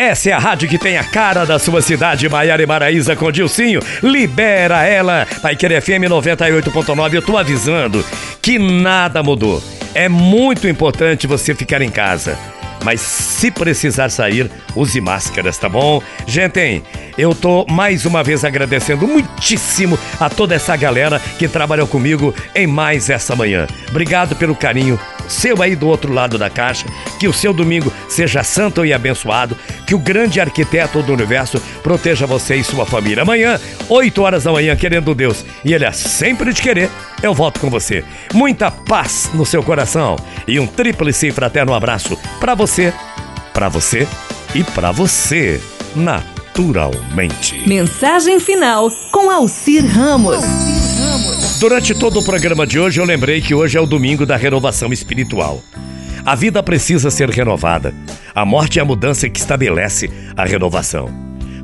Essa é a rádio que tem a cara da sua cidade, Maiara e Maraíza com Dilcinho. Libera ela. Paiquer FM 98.9, eu tô avisando que nada mudou. É muito importante você ficar em casa. Mas se precisar sair, use máscaras, tá bom? Gente, eu tô mais uma vez agradecendo muitíssimo a toda essa galera que trabalhou comigo em mais essa manhã. Obrigado pelo carinho seu aí do outro lado da caixa, que o seu domingo seja santo e abençoado, que o grande arquiteto do universo proteja você e sua família. Amanhã, 8 horas da manhã, querendo Deus, e Ele é sempre de querer, eu volto com você. Muita paz no seu coração e um tríplice fraterno abraço para você, para você e para você, naturalmente. Mensagem final com Alcir Ramos. Durante todo o programa de hoje, eu lembrei que hoje é o domingo da renovação espiritual. A vida precisa ser renovada. A morte é a mudança que estabelece a renovação.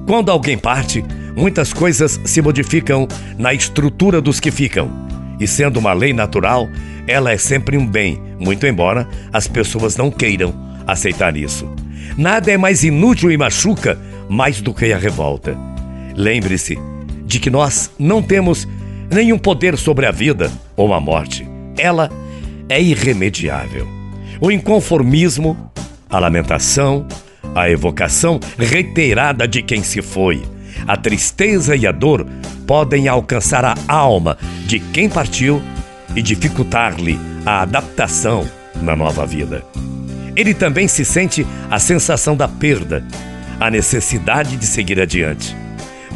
Quando alguém parte, muitas coisas se modificam na estrutura dos que ficam. E sendo uma lei natural, ela é sempre um bem, muito embora as pessoas não queiram aceitar isso. Nada é mais inútil e machuca mais do que a revolta. Lembre-se de que nós não temos nenhum poder sobre a vida ou a morte. Ela é irremediável. O inconformismo, a lamentação, a evocação reiterada de quem se foi, a tristeza e a dor podem alcançar a alma de quem partiu e dificultar-lhe a adaptação na nova vida. Ele também se sente a sensação da perda, a necessidade de seguir adiante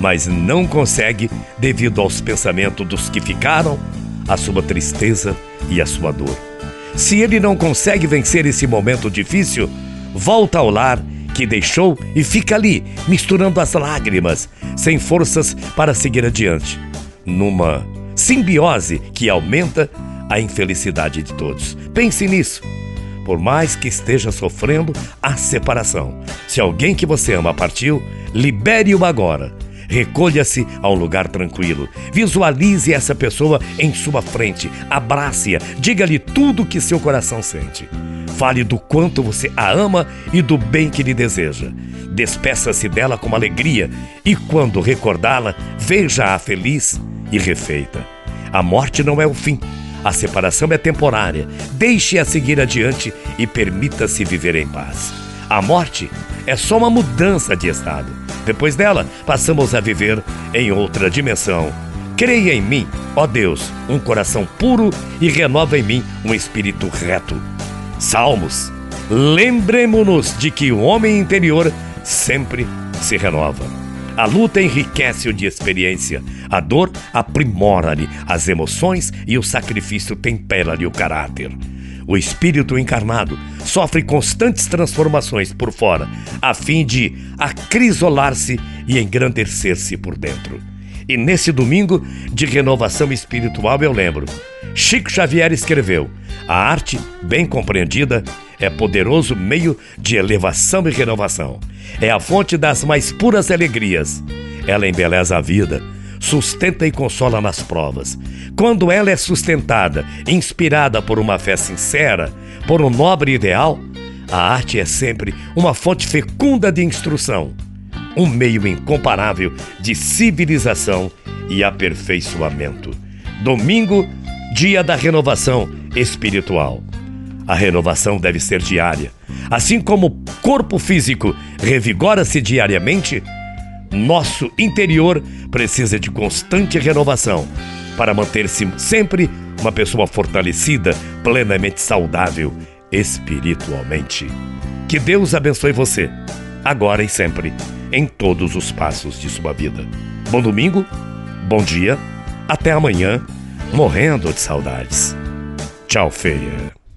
mas não consegue devido aos pensamentos dos que ficaram, a sua tristeza e a sua dor. Se ele não consegue vencer esse momento difícil, volta ao lar que deixou e fica ali, misturando as lágrimas, sem forças para seguir adiante, numa simbiose que aumenta a infelicidade de todos. Pense nisso. Por mais que esteja sofrendo a separação, se alguém que você ama partiu, libere-o agora Recolha-se a um lugar tranquilo. Visualize essa pessoa em sua frente. Abrace-a. Diga-lhe tudo o que seu coração sente. Fale do quanto você a ama e do bem que lhe deseja. Despeça-se dela com alegria e, quando recordá-la, veja-a feliz e refeita. A morte não é o fim. A separação é temporária. Deixe-a seguir adiante e permita-se viver em paz. A morte é só uma mudança de estado. Depois dela, passamos a viver em outra dimensão. Creia em mim, ó Deus, um coração puro e renova em mim um espírito reto. Salmos. Lembremos-nos de que o homem interior sempre se renova. A luta enriquece-o de experiência, a dor aprimora-lhe as emoções e o sacrifício tempera-lhe o caráter. O espírito encarnado sofre constantes transformações por fora, a fim de acrisolar-se e engrandecer-se por dentro. E nesse domingo de renovação espiritual eu lembro. Chico Xavier escreveu: A arte, bem compreendida, é poderoso meio de elevação e renovação. É a fonte das mais puras alegrias. Ela embeleza a vida sustenta e consola nas provas. Quando ela é sustentada, inspirada por uma fé sincera, por um nobre ideal, a arte é sempre uma fonte fecunda de instrução, um meio incomparável de civilização e aperfeiçoamento. Domingo, dia da renovação espiritual. A renovação deve ser diária. Assim como o corpo físico revigora-se diariamente, nosso interior precisa de constante renovação para manter-se sempre uma pessoa fortalecida, plenamente saudável espiritualmente. Que Deus abençoe você, agora e sempre, em todos os passos de sua vida. Bom domingo, bom dia, até amanhã, morrendo de saudades. Tchau, feia.